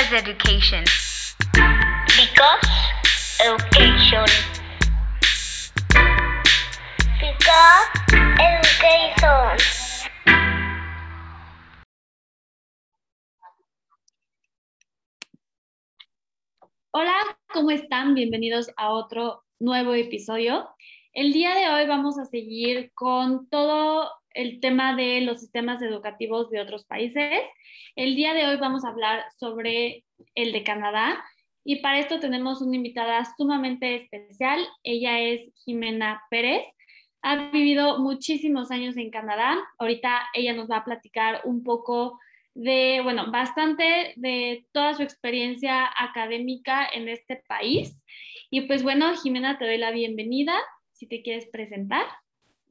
is education. Because education. Because education. Hola, ¿cómo están? Bienvenidos a otro nuevo episodio. El día de hoy vamos a seguir con todo el tema de los sistemas educativos de otros países. El día de hoy vamos a hablar sobre el de Canadá y para esto tenemos una invitada sumamente especial. Ella es Jimena Pérez. Ha vivido muchísimos años en Canadá. Ahorita ella nos va a platicar un poco de, bueno, bastante de toda su experiencia académica en este país. Y pues bueno, Jimena, te doy la bienvenida si te quieres presentar.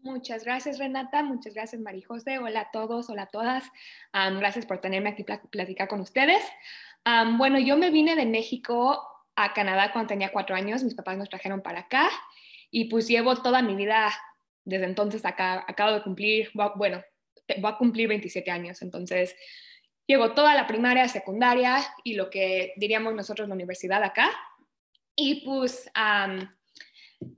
Muchas gracias, Renata. Muchas gracias, Marijose. Hola a todos, hola a todas. Um, gracias por tenerme aquí para platicar con ustedes. Bueno, yo me vine de México a Canadá cuando tenía cuatro años. Mis papás nos trajeron para acá y pues llevo toda mi vida desde entonces acá. Acabo de cumplir, bueno, voy a cumplir 27 años. Entonces, llevo toda la primaria, secundaria y lo que diríamos nosotros la universidad acá. Y pues...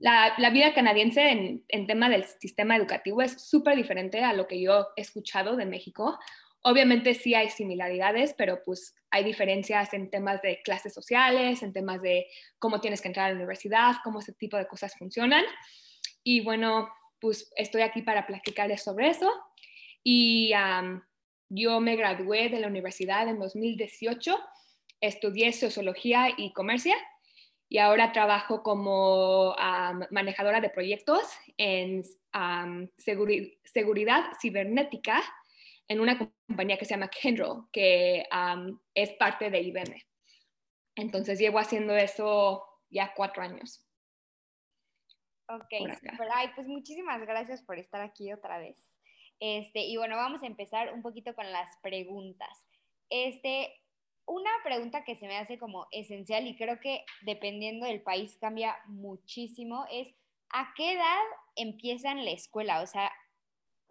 la, vida canadiense en, tema del sistema educativo es súper diferente a lo que yo he escuchado de México. Obviamente sí hay similaridades, pero pues hay diferencias en temas de clases sociales, en temas de cómo tienes que entrar a la universidad, cómo ese tipo de cosas funcionan. Y bueno, pues estoy aquí para platicarles sobre eso. Y yo me gradué de la universidad en 2018, estudié sociología y comercio y ahora trabajo como um, manejadora de proyectos en um, seguri seguridad cibernética en una compañía que se llama Kendall, que um, es parte de IBM. Entonces llevo haciendo eso ya cuatro años. Ok, Ay, pues muchísimas gracias por estar aquí otra vez. Este, y bueno, vamos a empezar un poquito con las preguntas. Este, una pregunta que se me hace como esencial y creo que dependiendo del país cambia muchísimo es ¿a qué edad empiezan la escuela? O sea,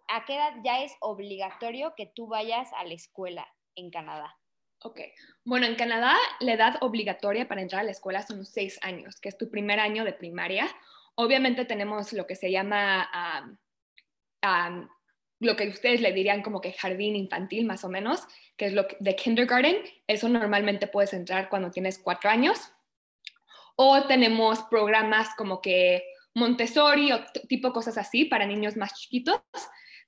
¿a qué edad ya es obligatorio que tú vayas a la escuela en Canadá? Ok, bueno, en Canadá la edad obligatoria para entrar a la escuela son seis años, que es tu primer año de primaria. Obviamente tenemos lo que se llama lo que ustedes le dirían como que jardín infantil más o menos, que es lo de kindergarten. Eso normalmente puedes entrar cuando tienes cuatro años. O tenemos programas como que Montessori o tipo cosas así para niños más chiquitos,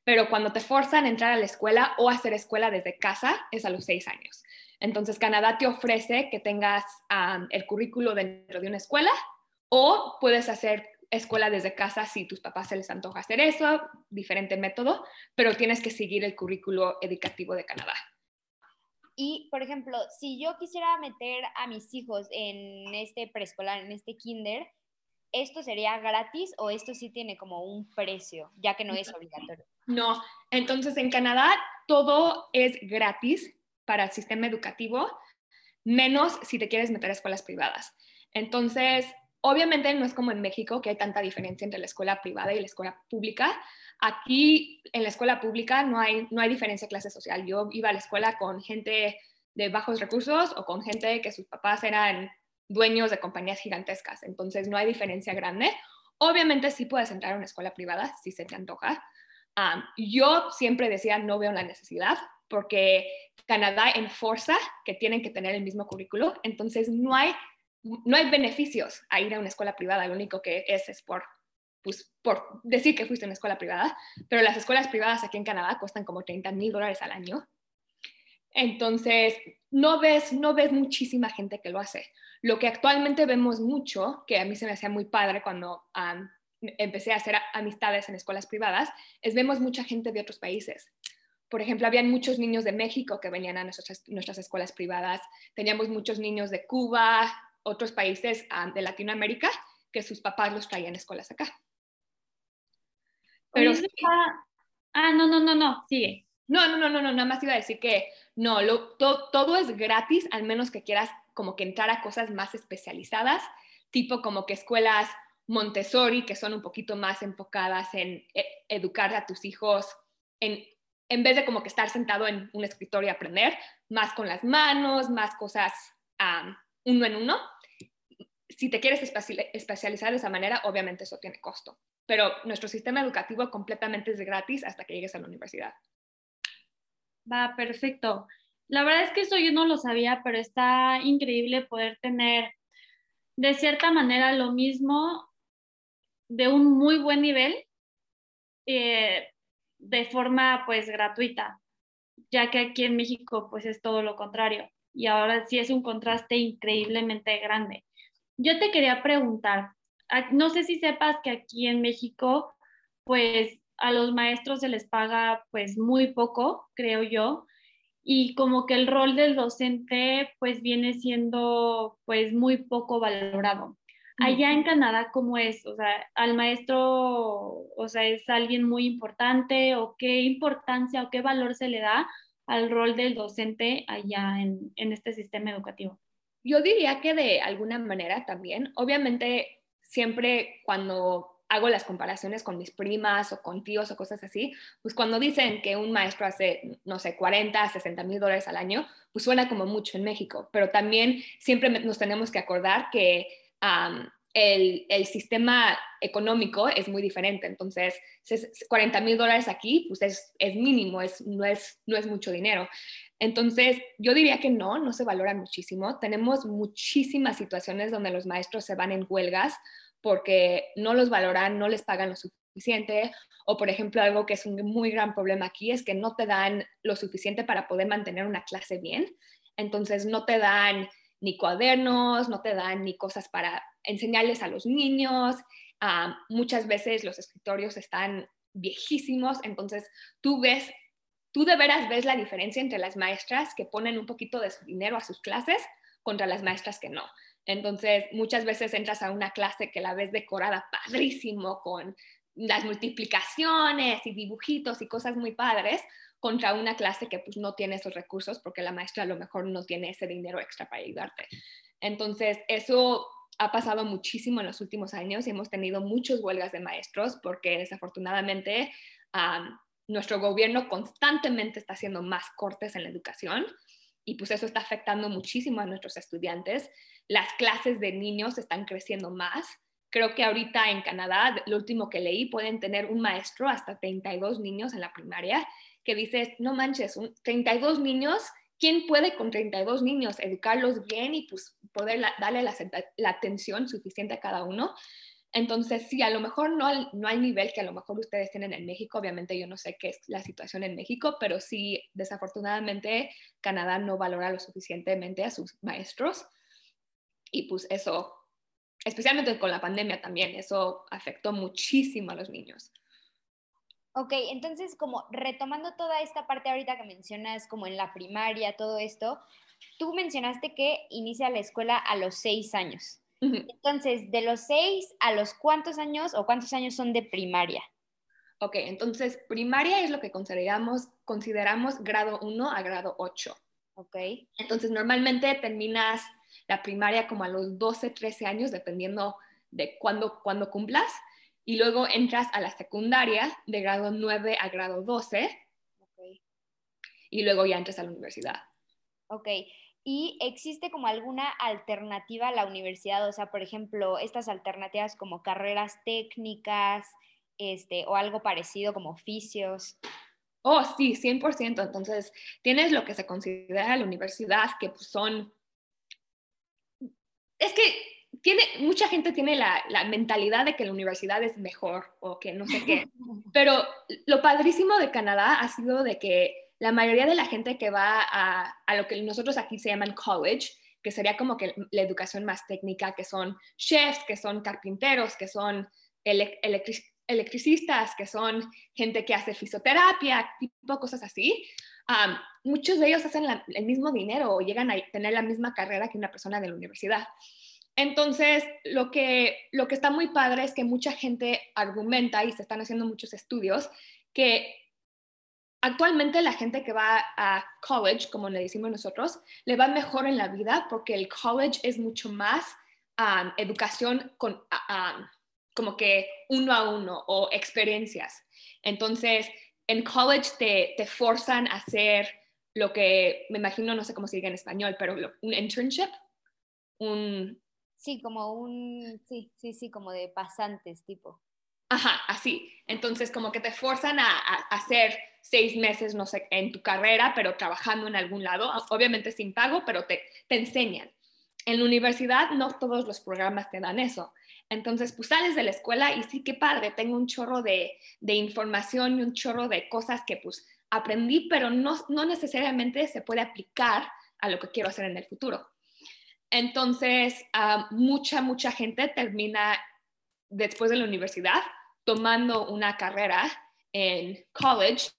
pero cuando te forzan a entrar a la escuela o hacer escuela desde casa es a los seis años. Entonces Canadá te ofrece que tengas el currículo dentro de una escuela o puedes hacer escuela desde casa si tus papás se les antoja hacer eso, diferente método, pero tienes que seguir el currículo educativo de Canadá. Y, por ejemplo, si yo quisiera meter a mis hijos en este preescolar, en este kinder, ¿esto sería gratis o esto sí tiene como un precio, ya que no es obligatorio? No, entonces en Canadá todo es gratis para el sistema educativo, menos si te quieres meter a escuelas privadas. Entonces, Obviamente no es como en México que hay tanta diferencia entre la escuela privada y la escuela pública. Aquí en la escuela pública no hay, no hay diferencia clase social. Yo iba a la escuela con gente de bajos recursos o con gente que sus papás eran dueños de compañías gigantescas. Entonces no hay diferencia grande. Obviamente sí puedes entrar a una escuela privada si se te antoja. Yo siempre decía no veo la necesidad porque Canadá enforza que tienen que tener el mismo currículo. Entonces no hay no hay beneficios a ir a una escuela privada, lo único que es es por, pues, por decir que fuiste a una escuela privada, pero las escuelas privadas aquí en Canadá cuestan como 30 mil dólares al año. Entonces, no ves, no ves muchísima gente que lo hace. Lo que actualmente vemos mucho, que a mí se me hacía muy padre cuando empecé a hacer amistades en escuelas privadas, es vemos mucha gente de otros países. Por ejemplo, habían muchos niños de México que venían a nuestras, nuestras escuelas privadas, teníamos muchos niños de Cuba, otros países um, de Latinoamérica que sus papás los traían a escuelas acá. Pero Ah, no, no, no, no, sigue. No, no, no, no, no, nada más iba a decir que no, lo, todo es gratis, al menos que quieras como que entrar a cosas más especializadas, tipo como que escuelas Montessori, que son un poquito más enfocadas en e, educar a tus hijos en en vez de como que estar sentado en un escritorio y aprender, más con las manos, más cosas uno en uno. Si te quieres especializar de esa manera, obviamente eso tiene costo, pero nuestro sistema educativo completamente es gratis hasta que llegues a la universidad. Va, perfecto. La verdad es que eso yo no lo sabía, pero está increíble poder tener de cierta manera lo mismo de un muy buen nivel eh, de forma pues gratuita, ya que aquí en México pues es todo lo contrario y ahora sí es un contraste increíblemente grande. Yo te quería preguntar, no sé si sepas que aquí en México pues a los maestros se les paga pues muy poco, creo yo, y como que el rol del docente pues viene siendo pues muy poco valorado. Allá en Canadá, ¿cómo es? O sea, al maestro, o sea, ¿es alguien muy importante o qué importancia o qué valor se le da al rol del docente allá en, en este sistema educativo? Yo diría que de alguna manera también, obviamente siempre cuando hago las comparaciones con mis primas o con tíos o cosas así, pues cuando dicen que un maestro hace, no sé, 40, 60 mil dólares al año, pues suena como mucho en México, pero también siempre nos tenemos que acordar que el, el, sistema económico es muy diferente, entonces 40 mil dólares aquí, pues es, es mínimo, es, no, es, no es mucho dinero. Entonces, yo diría que no, no se valora muchísimo. Tenemos muchísimas situaciones donde los maestros se van en huelgas porque no los valoran, no les pagan lo suficiente, o por ejemplo algo que es un muy gran problema aquí es que no te dan lo suficiente para poder mantener una clase bien, entonces no te dan ni cuadernos, no te dan ni cosas para enseñarles a los niños, ah, muchas veces los escritorios están viejísimos, entonces tú ves, tú de veras ves la diferencia entre las maestras que ponen un poquito de su dinero a sus clases contra las maestras que no. Entonces, muchas veces entras a una clase que la ves decorada padrísimo con las multiplicaciones y dibujitos y cosas muy padres contra una clase que pues no tiene esos recursos porque la maestra a lo mejor no tiene ese dinero extra para ayudarte. Entonces, eso ha pasado muchísimo en los últimos años y hemos tenido muchas huelgas de maestros porque desafortunadamente nuestro gobierno constantemente está haciendo más cortes en la educación y pues eso está afectando muchísimo a nuestros estudiantes las clases de niños están creciendo más. Creo que ahorita en Canadá, lo último que leí, pueden tener un maestro hasta 32 niños en la primaria, que dice, no manches, 32 niños, ¿quién puede con 32 niños educarlos bien y pues poder darle la, atención suficiente a cada uno? Entonces, sí, a lo mejor no, no hay nivel que a lo mejor ustedes tienen en México, obviamente yo no sé qué es la situación en México, pero sí, desafortunadamente, Canadá no valora lo suficientemente a sus maestros y pues eso, especialmente con la pandemia también, eso afectó muchísimo a los niños. Ok, entonces como retomando toda esta parte ahorita que mencionas, como en la primaria, todo esto, tú mencionaste que inicia la escuela a los seis años. Entonces, de los seis a los cuántos años o cuántos años son de primaria? Ok, entonces primaria es lo que consideramos, consideramos grado 1 a grado 8. Ok. Entonces, normalmente terminas la primaria como a los 12, 13 años, dependiendo de cuándo, cuando cumplas, y luego entras a la secundaria de grado 9 a grado 12, y luego ya entras a la universidad. Ok, ¿y existe como alguna alternativa a la universidad? O sea, por ejemplo, estas alternativas como carreras técnicas, este, o algo parecido como oficios. Oh, sí, 100%. Entonces, tienes lo que se considera la universidad, que pues, son es que tiene, mucha gente tiene la, mentalidad de que la universidad es mejor o que no sé qué, pero lo padrísimo de Canadá ha sido de que la mayoría de la gente que va a, lo que nosotros aquí se llaman college, que sería como que la educación más técnica, que son chefs, que son carpinteros, que son electricistas, que son gente que hace fisioterapia, tipo cosas así, muchos de ellos hacen el mismo dinero o llegan a tener la misma carrera que una persona de la universidad. Entonces, lo que, lo que está muy padre es que mucha gente argumenta y se están haciendo muchos estudios que actualmente la gente que va a college, como le decimos nosotros, le va mejor en la vida porque el college es mucho más educación con, como que uno a uno o experiencias. Entonces, en college te, te forzan a hacer lo que me imagino, no sé cómo se diga en español, pero un internship, un, Sí, como un, sí, sí, sí, como de pasantes, tipo. Ajá, así. Entonces, como que te forzan a, a hacer seis meses, no sé, en tu carrera, pero trabajando en algún lado, obviamente sin pago, pero te, te enseñan. En la universidad no todos los programas te dan eso. Entonces, pues sales de la escuela y sí, qué padre, tengo un chorro de, de información y un chorro de cosas que pues aprendí, pero no, no necesariamente se puede aplicar a lo que quiero hacer en el futuro. Entonces, ah, mucha, mucha gente termina después de la universidad tomando una carrera en college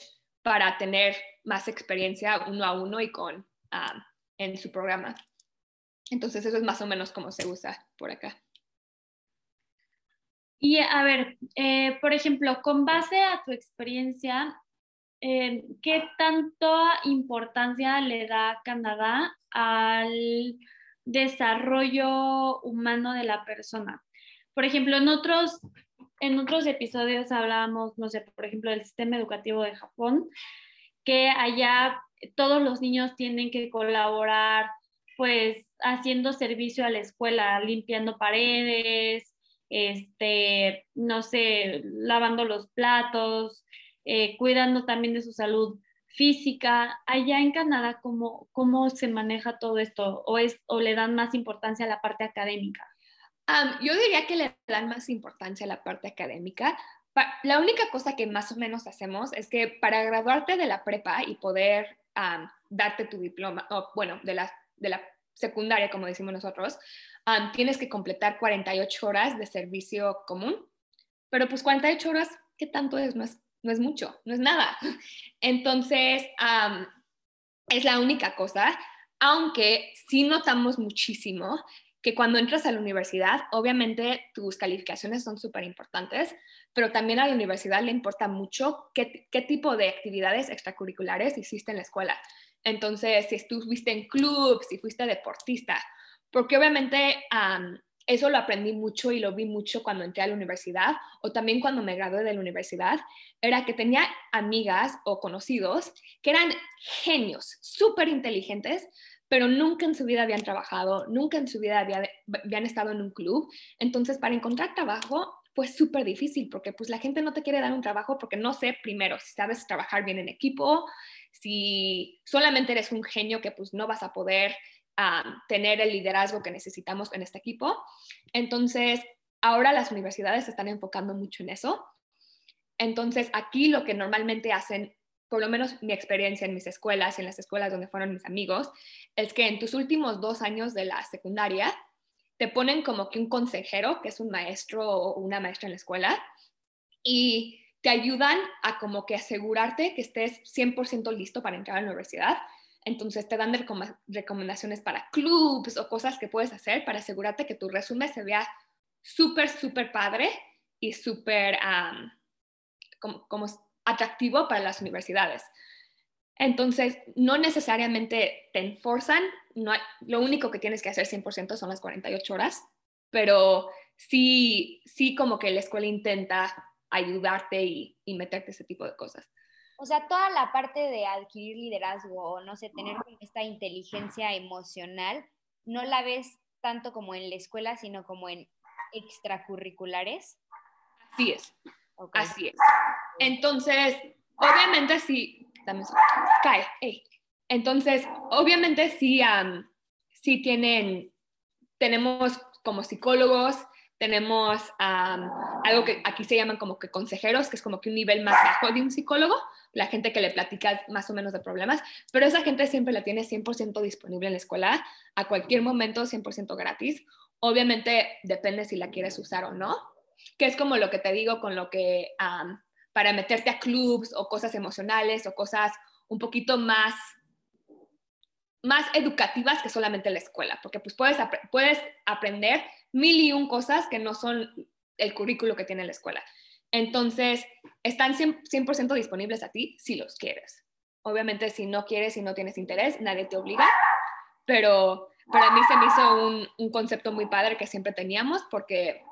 para tener más experiencia uno a uno y con ah, en su programa. Entonces eso es más o menos como se usa por acá. Y a ver, eh, por ejemplo, con base a tu experiencia, eh, ¿qué tanta importancia le da Canadá al desarrollo humano de la persona? Por ejemplo, en otros, en otros episodios hablábamos, no sé, por ejemplo, del sistema educativo de Japón, que allá todos los niños tienen que colaborar, pues, haciendo servicio a la escuela, limpiando paredes, este, no sé, lavando los platos, eh, cuidando también de su salud física. Allá en Canadá, ¿cómo, cómo se maneja todo esto? ¿O, es, ¿O le dan más importancia a la parte académica? Yo diría que le dan más importancia a la parte académica. Pa la única cosa que más o menos hacemos es que para graduarte de la prepa y poder um, darte tu diploma, bueno, de la, de la secundaria, como decimos nosotros, tienes que completar 48 horas de servicio común. Pero pues 48 horas, ¿qué tanto es? No es, no es mucho, no es nada. Entonces, es la única cosa, aunque sí notamos muchísimo que cuando entras a la universidad, obviamente tus calificaciones son súper importantes, pero también a la universidad le importa mucho qué, qué, tipo de actividades extracurriculares hiciste en la escuela. Entonces, si estuviste en club, si fuiste deportista, porque obviamente um, eso lo aprendí mucho y lo vi mucho cuando entré a la universidad o también cuando me gradué de la universidad, era que tenía amigas o conocidos que eran genios, súper inteligentes, pero nunca en su vida habían trabajado, nunca en su vida había, habían estado en un club. Entonces, para encontrar trabajo fue súper difícil porque pues la gente no te quiere dar un trabajo porque no sé primero si sabes trabajar bien en equipo, si solamente eres un genio que pues no vas a poder um, tener el liderazgo que necesitamos en este equipo. Entonces, ahora las universidades están enfocando mucho en eso. Entonces, aquí lo que normalmente hacen por lo menos mi experiencia en mis escuelas y en las escuelas donde fueron mis amigos, es que en tus últimos dos años de la secundaria te ponen como que un consejero, que es un maestro o una maestra en la escuela, y te ayudan a como que asegurarte que estés 100% listo para entrar a la universidad. Entonces te dan recomendaciones para clubs o cosas que puedes hacer para asegurarte que tu resumen se vea súper, súper padre y súper como, como atractivo para las universidades. Entonces, no necesariamente te enforzan, no hay, lo único que tienes que hacer 100% son las 48 horas, pero sí, sí como que la escuela intenta ayudarte y, y meterte ese tipo de cosas. O sea, toda la parte de adquirir liderazgo o no sé, tener esta inteligencia emocional, no la ves tanto como en la escuela, sino como en extracurriculares. Así es. Okay. Así es. Entonces, obviamente sí, también Sky, hey. Entonces, obviamente sí, um, sí tienen, tenemos como psicólogos, tenemos um, algo que aquí se llaman como que consejeros, que es como que un nivel más bajo de un psicólogo, la gente que le platica más o menos de problemas, pero esa gente siempre la tiene 100% disponible en la escuela, a cualquier momento 100% gratis. Obviamente depende si la quieres usar o no, que es como lo que te digo con lo que um, para meterte a clubs o cosas emocionales o cosas un poquito más más educativas que solamente la escuela, porque pues puedes, puedes aprender mil y un cosas que no son el currículo que tiene la escuela. Entonces, están 100%, 100 disponibles a ti si los quieres. Obviamente, si no quieres y no tienes interés, nadie te obliga, pero para mí se me hizo un, un concepto muy padre que siempre teníamos, porque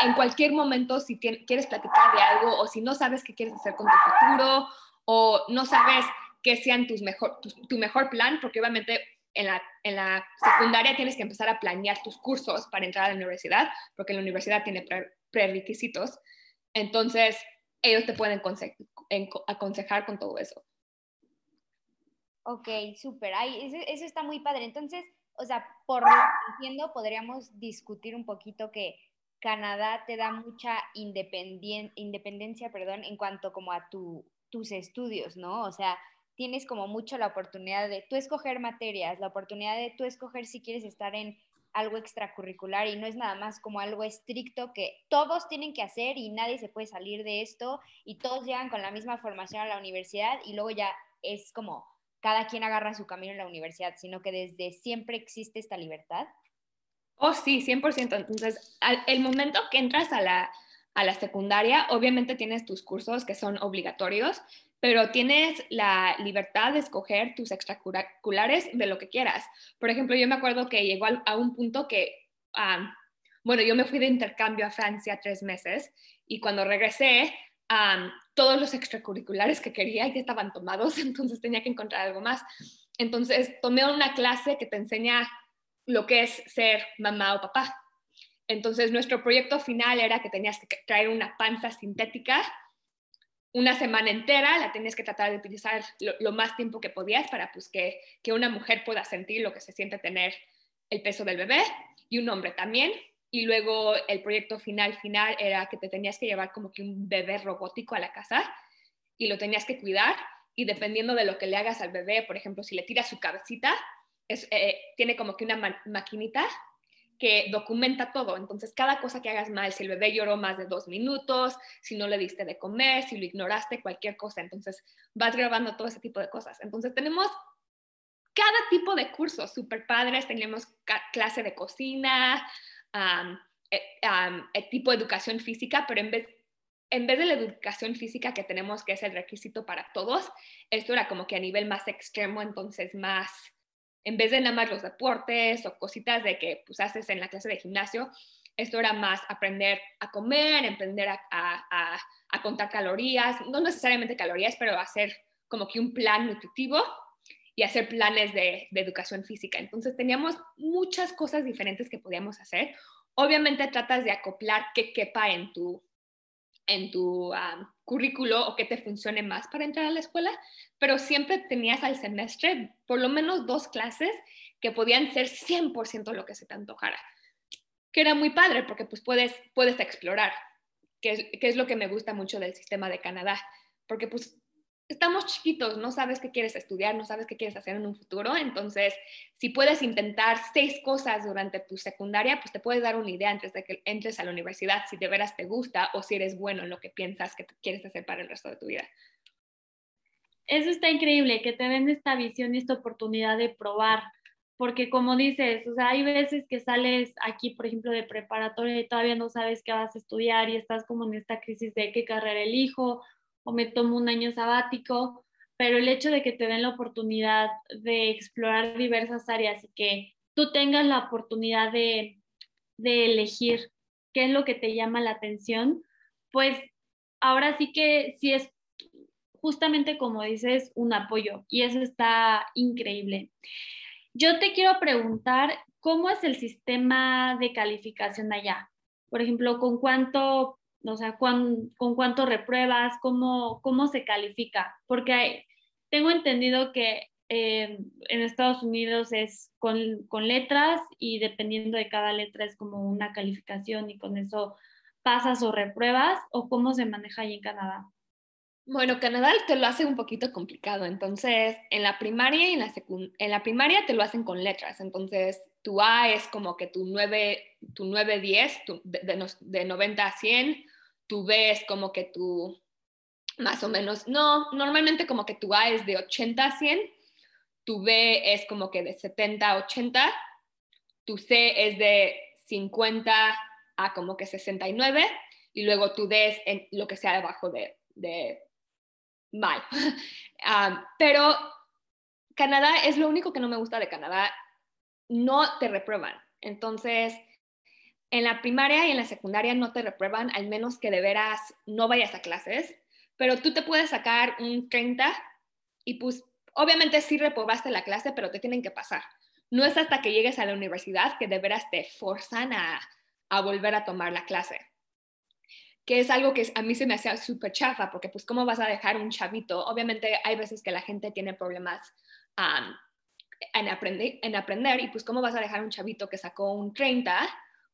en cualquier momento, si quieres platicar de algo o si no sabes qué quieres hacer con tu futuro o no sabes qué sean tus mejor, tu, mejor plan, porque obviamente en la, en la, secundaria tienes que empezar a planear tus cursos para entrar a la universidad, porque la universidad tiene prerequisitos. Entonces, ellos te pueden aconsejar con todo eso. Ok, súper. Eso, eso está muy padre. Entonces, o sea, por lo que entiendo, podríamos discutir un poquito que Canadá te da mucha independencia, perdón, en cuanto como a tu, tus estudios, ¿no? O sea, tienes como mucho la oportunidad de tú escoger materias, la oportunidad de tú escoger si quieres estar en algo extracurricular y no es nada más como algo estricto que todos tienen que hacer y nadie se puede salir de esto y todos llegan con la misma formación a la universidad y luego ya es como cada quien agarra su camino en la universidad, sino que desde siempre existe esta libertad. Oh, sí, 100%. Entonces, el momento que entras a la, a la secundaria, obviamente tienes tus cursos que son obligatorios, pero tienes la libertad de escoger tus extracurriculares de lo que quieras. Por ejemplo, yo me acuerdo que llegó a un punto que, bueno, yo me fui de intercambio a Francia tres meses y cuando regresé, todos los extracurriculares que quería ya estaban tomados, entonces tenía que encontrar algo más. Entonces tomé una clase que te enseña lo que es ser mamá o papá. Entonces, nuestro proyecto final era que tenías que traer una panza sintética una semana entera, la tenías que tratar de utilizar lo, más tiempo que podías para pues, que, que, una mujer pueda sentir lo que se siente tener el peso del bebé y un hombre también. Y luego el proyecto final, final era que te tenías que llevar como que un bebé robótico a la casa y lo tenías que cuidar y dependiendo de lo que le hagas al bebé, por ejemplo, si le tiras su cabecita, eh, tiene como que una maquinita que documenta todo. Entonces, cada cosa que hagas mal, si el bebé lloró más de dos minutos, si no le diste de comer, si lo ignoraste, cualquier cosa. Entonces, vas grabando todo ese tipo de cosas. Entonces, tenemos cada tipo de cursos súper padres. Tenemos clase de cocina, el tipo de educación física, pero en vez, en vez de la educación física que tenemos, que es el requisito para todos, esto era como que a nivel más extremo, entonces más en vez de nada más los deportes o cositas de que pues haces en la clase de gimnasio, esto era más aprender a comer, aprender a, contar calorías, no necesariamente calorías, pero hacer como que un plan nutritivo y hacer planes de, de, educación física. Entonces teníamos muchas cosas diferentes que podíamos hacer. Obviamente tratas de acoplar qué quepa en tu, en tu currículo o que te funcione más para entrar a la escuela, pero siempre tenías al semestre por lo menos dos clases que podían ser 100% lo que se te antojara, que era muy padre porque pues puedes, puedes explorar, que que es lo que me gusta mucho del sistema de Canadá, porque pues estamos chiquitos, no sabes qué quieres estudiar, no sabes qué quieres hacer en un futuro, entonces si puedes intentar seis cosas durante tu secundaria, pues te puedes dar una idea antes de que entres a la universidad si de veras te gusta o si eres bueno en lo que piensas que quieres hacer para el resto de tu vida. Eso está increíble, que te den esta visión y esta oportunidad de probar, porque como dices, o sea, hay veces que sales aquí, por ejemplo, de preparatoria y todavía no sabes qué vas a estudiar y estás como en esta crisis de qué carrera elijo o me tomo un año sabático, pero el hecho de que te den la oportunidad de explorar diversas áreas y que tú tengas la oportunidad de, elegir qué es lo que te llama la atención, pues ahora sí que sí es justamente como dices, un apoyo y eso está increíble. Yo te quiero preguntar, ¿cómo es el sistema de calificación allá? Por ejemplo, ¿con cuánto o sea, con cuánto repruebas, cómo, cómo se califica, porque tengo entendido que eh, en Estados Unidos es con, con, letras y dependiendo de cada letra es como una calificación y con eso pasas o repruebas o cómo se maneja ahí en Canadá. Bueno, Canadá te lo hace un poquito complicado, entonces en la primaria y en la, en la primaria te lo hacen con letras, entonces tu A es como que tu 9, tu 9 10, de, de, de 90 a 100, tu B es como que tu, más o menos, no, normalmente como que tu A es de 80 a 100, tu B es como que de 70 a 80, tu C es de 50 a como que 69 y luego tu D es en lo que sea debajo de, de mal. Pero Canadá es lo único que no me gusta de Canadá, no te reprueban. Entonces, en la primaria y en la secundaria no te reprueban, al menos que de veras no vayas a clases, pero tú te puedes sacar un 30 y pues obviamente sí reprobaste la clase, pero te tienen que pasar. No es hasta que llegues a la universidad que de veras te forzan a, a volver a tomar la clase. Que es algo que a mí se me hacía súper chafa, porque pues cómo vas a dejar un chavito. Obviamente hay veces que la gente tiene problemas en, aprender, en aprender y pues cómo vas a dejar un chavito que sacó un 30,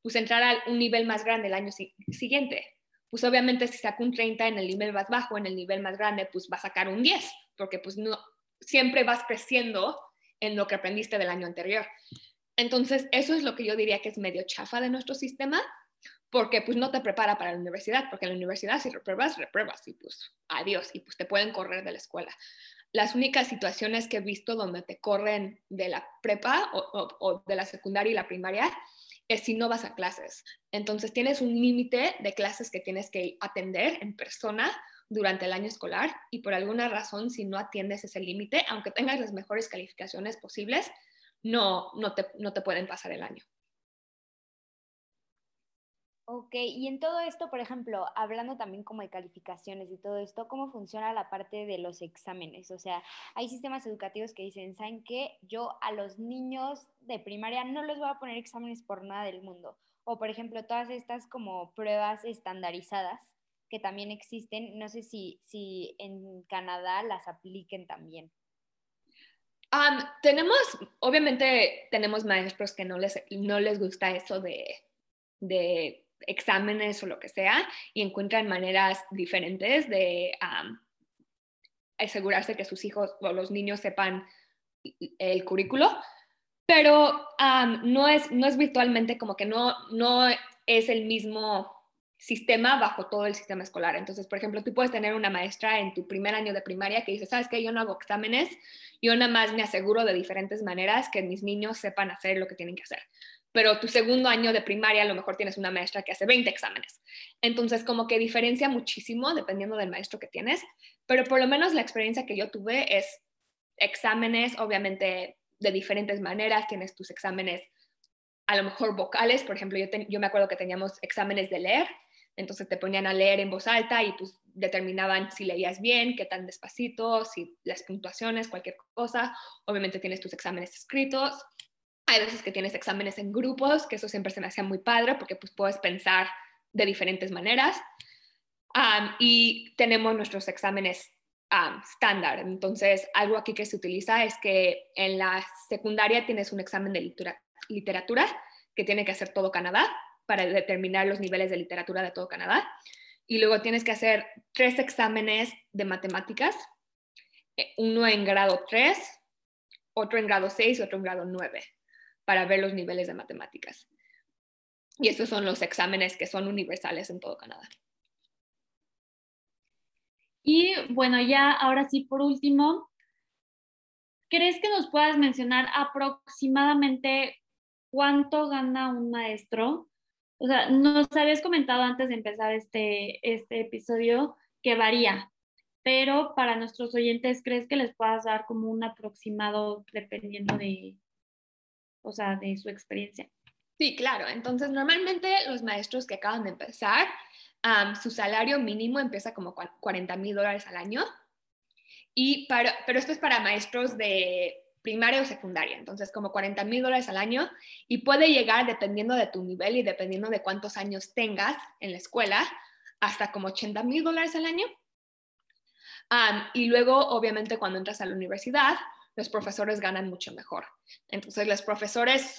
pues entrar a un nivel más grande el año siguiente. Pues obviamente si sacó un 30 en el nivel más bajo, en el nivel más grande, pues va a sacar un 10, porque pues no, siempre vas creciendo en lo que aprendiste del año anterior. Entonces, eso es lo que yo diría que es medio chafa de nuestro sistema, porque pues no te prepara para la universidad, porque en la universidad si repruebas, repruebas y pues adiós, y pues te pueden correr de la escuela. Las únicas situaciones que he visto donde te corren de la prepa o, o de la secundaria y la primaria es si no vas a clases. Entonces tienes un límite de clases que tienes que atender en persona durante el año escolar y por alguna razón si no atiendes ese límite, aunque tengas las mejores calificaciones posibles, no, no, te, no te pueden pasar el año. Ok, y en todo esto, por ejemplo, hablando también como de calificaciones y todo esto, ¿cómo funciona la parte de los exámenes? O sea, hay sistemas educativos que dicen, ¿saben qué? Yo a los niños de primaria no les voy a poner exámenes por nada del mundo. O, por ejemplo, todas estas como pruebas estandarizadas que también existen, no sé si, si en Canadá las apliquen también. tenemos, obviamente tenemos maestros que no les, no les gusta eso de, de exámenes o lo que sea y encuentran maneras diferentes de asegurarse que sus hijos o los niños sepan el currículo, pero no, es, no es virtualmente como que no, no es el mismo sistema bajo todo el sistema escolar. Entonces, por ejemplo, tú puedes tener una maestra en tu primer año de primaria que dice, sabes que yo no hago exámenes, yo nada más me aseguro de diferentes maneras que mis niños sepan hacer lo que tienen que hacer. Pero tu segundo año de primaria a lo mejor tienes una maestra que hace 20 exámenes. Entonces, como que diferencia muchísimo dependiendo del maestro que tienes, pero por lo menos la experiencia que yo tuve es exámenes, obviamente de diferentes maneras, tienes tus exámenes a lo mejor vocales, por ejemplo, yo, yo me acuerdo que teníamos exámenes de leer, entonces te ponían a leer en voz alta y pues determinaban si leías bien, qué tan despacito, si las puntuaciones, cualquier cosa. Obviamente tienes tus exámenes escritos. Hay veces que tienes exámenes en grupos, que eso siempre se me hacía muy padre porque pues puedes pensar de diferentes maneras. y tenemos nuestros exámenes estándar. Entonces, algo aquí que se utiliza es que en la secundaria tienes un examen de literatura que tiene que hacer todo Canadá para determinar los niveles de literatura de todo Canadá. Y luego tienes que hacer tres exámenes de matemáticas, eh, uno en grado 3, otro en grado 6 y otro en grado 9, para ver los niveles de matemáticas. Y estos son los exámenes que son universales en todo Canadá. Y bueno, ya ahora sí, por último, ¿crees que nos puedas mencionar aproximadamente cuánto gana un maestro o sea, nos habías comentado antes de empezar este, este episodio que varía, pero para nuestros oyentes, ¿crees que les puedas dar como un aproximado dependiendo de, o sea, de su experiencia? Sí, claro. Entonces, normalmente los maestros que acaban de empezar, su salario mínimo empieza como 40 mil dólares al año. Y para, pero esto es para maestros de primaria o secundaria, entonces como 40 mil dólares al año y puede llegar dependiendo de tu nivel y dependiendo de cuántos años tengas en la escuela, hasta como 80 mil dólares al año. y luego, obviamente, cuando entras a la universidad, los profesores ganan mucho mejor. Entonces, los profesores,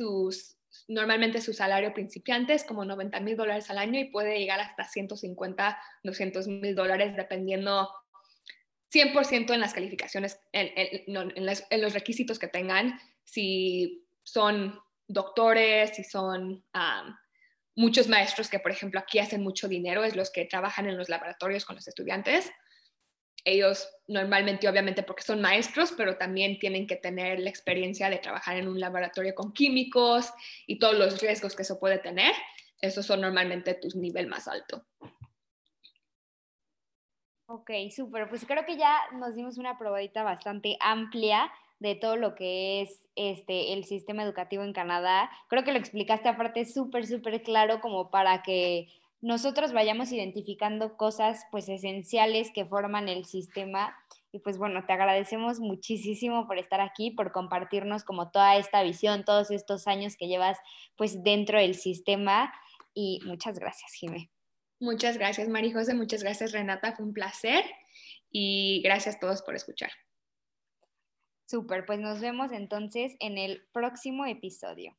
normalmente su salario principiante es como 90 mil dólares al año y puede llegar hasta 150, 200 mil dólares dependiendo 100% en las calificaciones, en, los requisitos que tengan, si son doctores, si son muchos maestros que, por ejemplo, aquí hacen mucho dinero, es los que trabajan en los laboratorios con los estudiantes. Ellos normalmente, obviamente, porque son maestros, pero también tienen que tener la experiencia de trabajar en un laboratorio con químicos y todos los riesgos que eso puede tener. Esos son normalmente tu nivel más alto. Ok, súper. Pues creo que ya nos dimos una probadita bastante amplia de todo lo que es este, el sistema educativo en Canadá. Creo que lo explicaste aparte súper, súper claro como para que nosotros vayamos identificando cosas pues esenciales que forman el sistema. Y pues bueno, te agradecemos muchísimo por estar aquí, por compartirnos como toda esta visión, todos estos años que llevas pues dentro del sistema. Y muchas gracias, Jimé. Muchas gracias, María José. Muchas gracias, Renata. Fue un placer. Y gracias a todos por escuchar. Súper, pues nos vemos entonces en el próximo episodio.